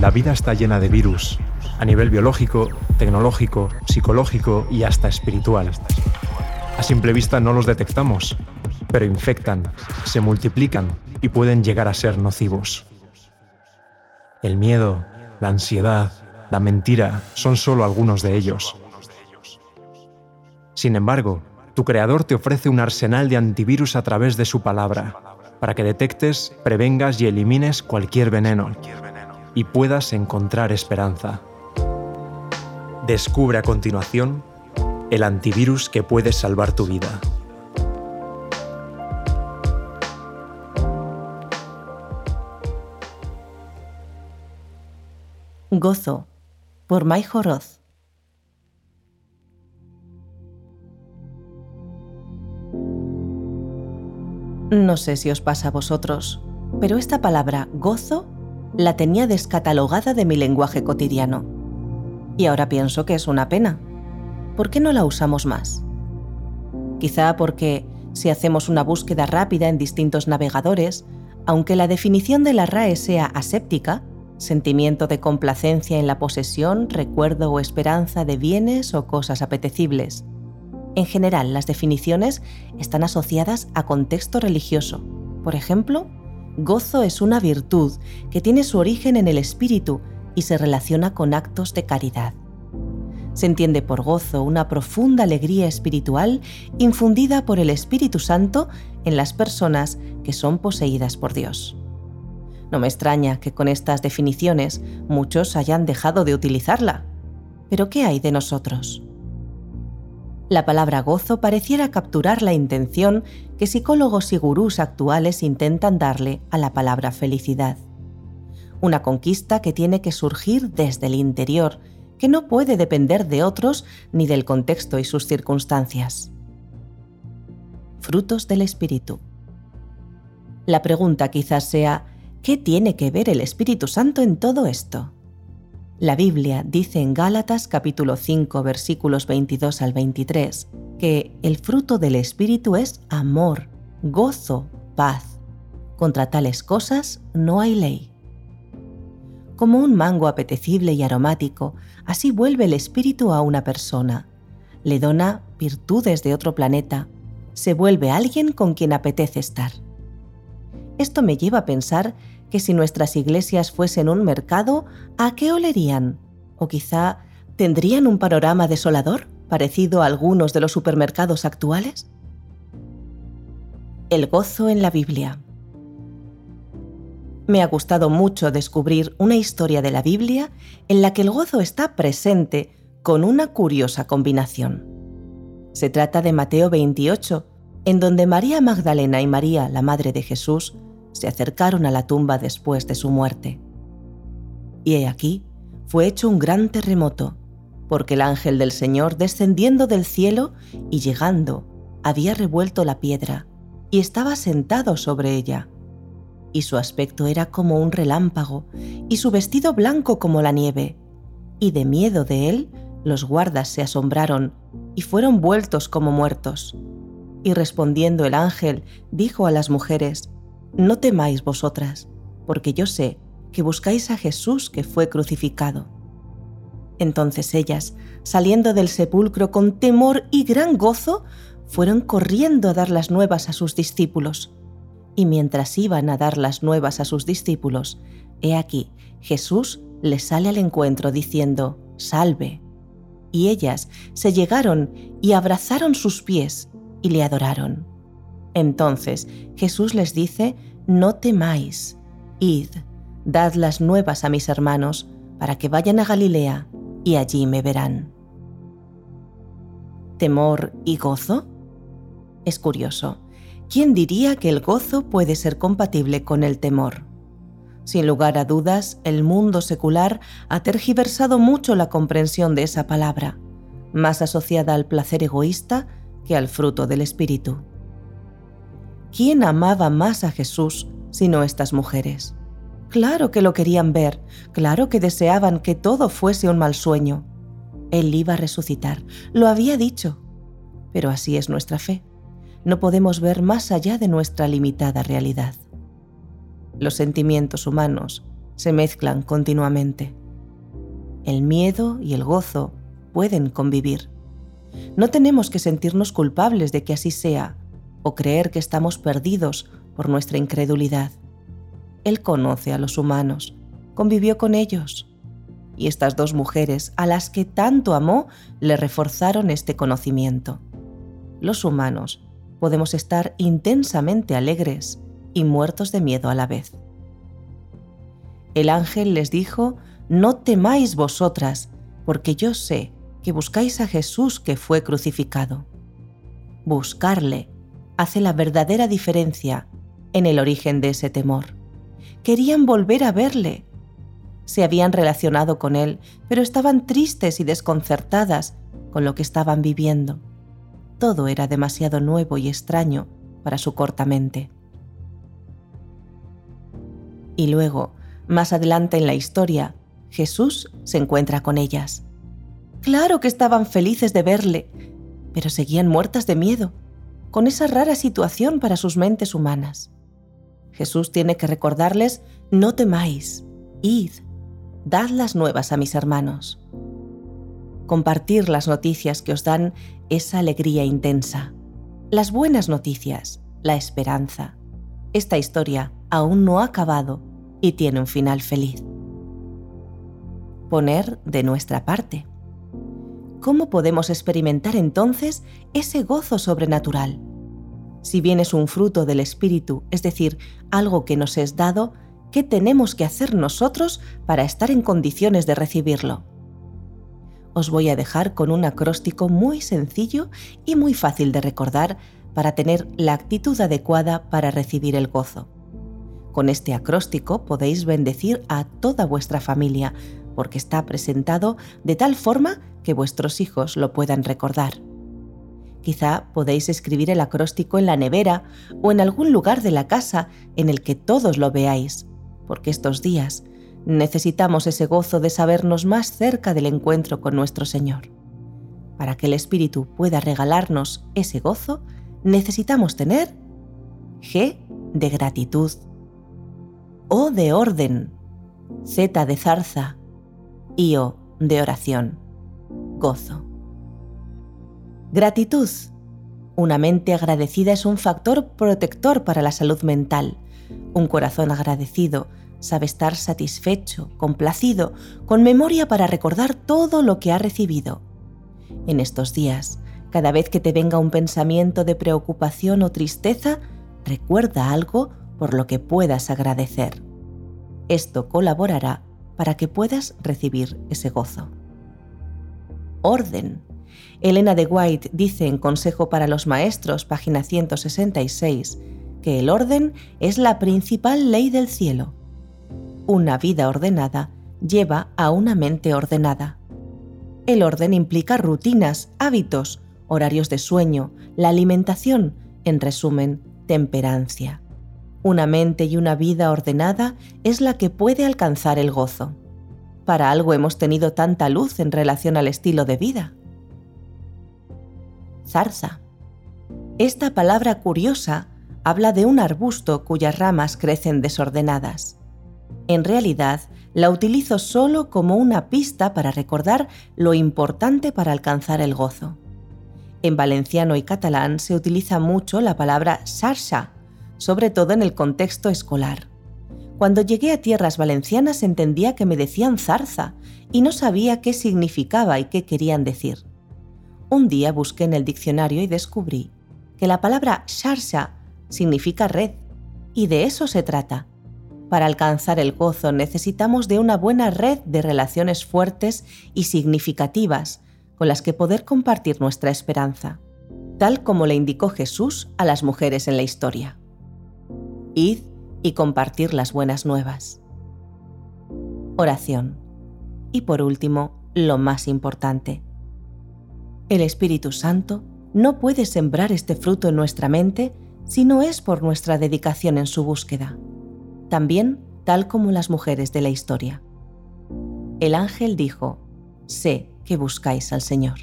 La vida está llena de virus, a nivel biológico, tecnológico, psicológico y hasta espiritual. A simple vista no los detectamos, pero infectan, se multiplican y pueden llegar a ser nocivos. El miedo, la ansiedad, la mentira son solo algunos de ellos. Sin embargo, tu creador te ofrece un arsenal de antivirus a través de su palabra, para que detectes, prevengas y elimines cualquier veneno y puedas encontrar esperanza. Descubre a continuación el antivirus que puede salvar tu vida. Gozo por Mai Joroz. No sé si os pasa a vosotros, pero esta palabra gozo la tenía descatalogada de mi lenguaje cotidiano. Y ahora pienso que es una pena. ¿Por qué no la usamos más? Quizá porque si hacemos una búsqueda rápida en distintos navegadores, aunque la definición de la RAE sea aséptica, sentimiento de complacencia en la posesión, recuerdo o esperanza de bienes o cosas apetecibles. En general, las definiciones están asociadas a contexto religioso. Por ejemplo, gozo es una virtud que tiene su origen en el espíritu y se relaciona con actos de caridad. Se entiende por gozo una profunda alegría espiritual infundida por el Espíritu Santo en las personas que son poseídas por Dios. No me extraña que con estas definiciones muchos hayan dejado de utilizarla. Pero ¿qué hay de nosotros? La palabra gozo pareciera capturar la intención que psicólogos y gurús actuales intentan darle a la palabra felicidad. Una conquista que tiene que surgir desde el interior, que no puede depender de otros ni del contexto y sus circunstancias. Frutos del Espíritu. La pregunta quizás sea, ¿Qué tiene que ver el Espíritu Santo en todo esto? La Biblia dice en Gálatas capítulo 5 versículos 22 al 23 que el fruto del Espíritu es amor, gozo, paz. Contra tales cosas no hay ley. Como un mango apetecible y aromático, así vuelve el Espíritu a una persona. Le dona virtudes de otro planeta. Se vuelve alguien con quien apetece estar. Esto me lleva a pensar que si nuestras iglesias fuesen un mercado, ¿a qué olerían? O quizá tendrían un panorama desolador, parecido a algunos de los supermercados actuales. El gozo en la Biblia. Me ha gustado mucho descubrir una historia de la Biblia en la que el gozo está presente con una curiosa combinación. Se trata de Mateo 28, en donde María Magdalena y María, la Madre de Jesús, se acercaron a la tumba después de su muerte. Y he aquí, fue hecho un gran terremoto, porque el ángel del Señor, descendiendo del cielo y llegando, había revuelto la piedra y estaba sentado sobre ella. Y su aspecto era como un relámpago, y su vestido blanco como la nieve. Y de miedo de él, los guardas se asombraron y fueron vueltos como muertos. Y respondiendo el ángel, dijo a las mujeres, no temáis vosotras, porque yo sé que buscáis a Jesús que fue crucificado. Entonces ellas, saliendo del sepulcro con temor y gran gozo, fueron corriendo a dar las nuevas a sus discípulos. Y mientras iban a dar las nuevas a sus discípulos, he aquí, Jesús les sale al encuentro diciendo, Salve. Y ellas se llegaron y abrazaron sus pies y le adoraron. Entonces Jesús les dice, no temáis, id, dad las nuevas a mis hermanos, para que vayan a Galilea y allí me verán. ¿Temor y gozo? Es curioso. ¿Quién diría que el gozo puede ser compatible con el temor? Sin lugar a dudas, el mundo secular ha tergiversado mucho la comprensión de esa palabra, más asociada al placer egoísta que al fruto del espíritu. ¿Quién amaba más a Jesús sino estas mujeres? Claro que lo querían ver, claro que deseaban que todo fuese un mal sueño. Él iba a resucitar, lo había dicho. Pero así es nuestra fe. No podemos ver más allá de nuestra limitada realidad. Los sentimientos humanos se mezclan continuamente. El miedo y el gozo pueden convivir. No tenemos que sentirnos culpables de que así sea o creer que estamos perdidos por nuestra incredulidad. Él conoce a los humanos, convivió con ellos. Y estas dos mujeres, a las que tanto amó, le reforzaron este conocimiento. Los humanos podemos estar intensamente alegres y muertos de miedo a la vez. El ángel les dijo, No temáis vosotras, porque yo sé que buscáis a Jesús que fue crucificado. Buscarle hace la verdadera diferencia en el origen de ese temor. Querían volver a verle. Se habían relacionado con él, pero estaban tristes y desconcertadas con lo que estaban viviendo. Todo era demasiado nuevo y extraño para su corta mente. Y luego, más adelante en la historia, Jesús se encuentra con ellas. Claro que estaban felices de verle, pero seguían muertas de miedo, con esa rara situación para sus mentes humanas. Jesús tiene que recordarles, no temáis, id, dad las nuevas a mis hermanos. Compartir las noticias que os dan esa alegría intensa. Las buenas noticias, la esperanza. Esta historia aún no ha acabado y tiene un final feliz. Poner de nuestra parte. ¿Cómo podemos experimentar entonces ese gozo sobrenatural? Si bien es un fruto del Espíritu, es decir, algo que nos es dado, ¿qué tenemos que hacer nosotros para estar en condiciones de recibirlo? os voy a dejar con un acróstico muy sencillo y muy fácil de recordar para tener la actitud adecuada para recibir el gozo. Con este acróstico podéis bendecir a toda vuestra familia, porque está presentado de tal forma que vuestros hijos lo puedan recordar. Quizá podéis escribir el acróstico en la nevera o en algún lugar de la casa en el que todos lo veáis, porque estos días necesitamos ese gozo de sabernos más cerca del encuentro con nuestro Señor. Para que el Espíritu pueda regalarnos ese gozo, necesitamos tener G de gratitud, O de orden, Z de zarza y de oración, gozo. Gratitud. Una mente agradecida es un factor protector para la salud mental. Un corazón agradecido sabe estar satisfecho, complacido, con memoria para recordar todo lo que ha recibido. En estos días, cada vez que te venga un pensamiento de preocupación o tristeza, recuerda algo por lo que puedas agradecer. Esto colaborará para que puedas recibir ese gozo. Orden. Elena de White dice en Consejo para los Maestros, página 166, que el orden es la principal ley del cielo una vida ordenada lleva a una mente ordenada. El orden implica rutinas, hábitos, horarios de sueño, la alimentación, en resumen, temperancia. Una mente y una vida ordenada es la que puede alcanzar el gozo. Para algo hemos tenido tanta luz en relación al estilo de vida. Zarza. Esta palabra curiosa habla de un arbusto cuyas ramas crecen desordenadas. En realidad, la utilizo solo como una pista para recordar lo importante para alcanzar el gozo. En valenciano y catalán se utiliza mucho la palabra sarsa, sobre todo en el contexto escolar. Cuando llegué a tierras valencianas entendía que me decían zarza y no sabía qué significaba y qué querían decir. Un día busqué en el diccionario y descubrí que la palabra sarsa significa red, y de eso se trata, para alcanzar el gozo necesitamos de una buena red de relaciones fuertes y significativas con las que poder compartir nuestra esperanza, tal como le indicó Jesús a las mujeres en la historia. Id y compartir las buenas nuevas. Oración. Y por último, lo más importante. El Espíritu Santo no puede sembrar este fruto en nuestra mente si no es por nuestra dedicación en su búsqueda también tal como las mujeres de la historia. El ángel dijo, sé que buscáis al Señor.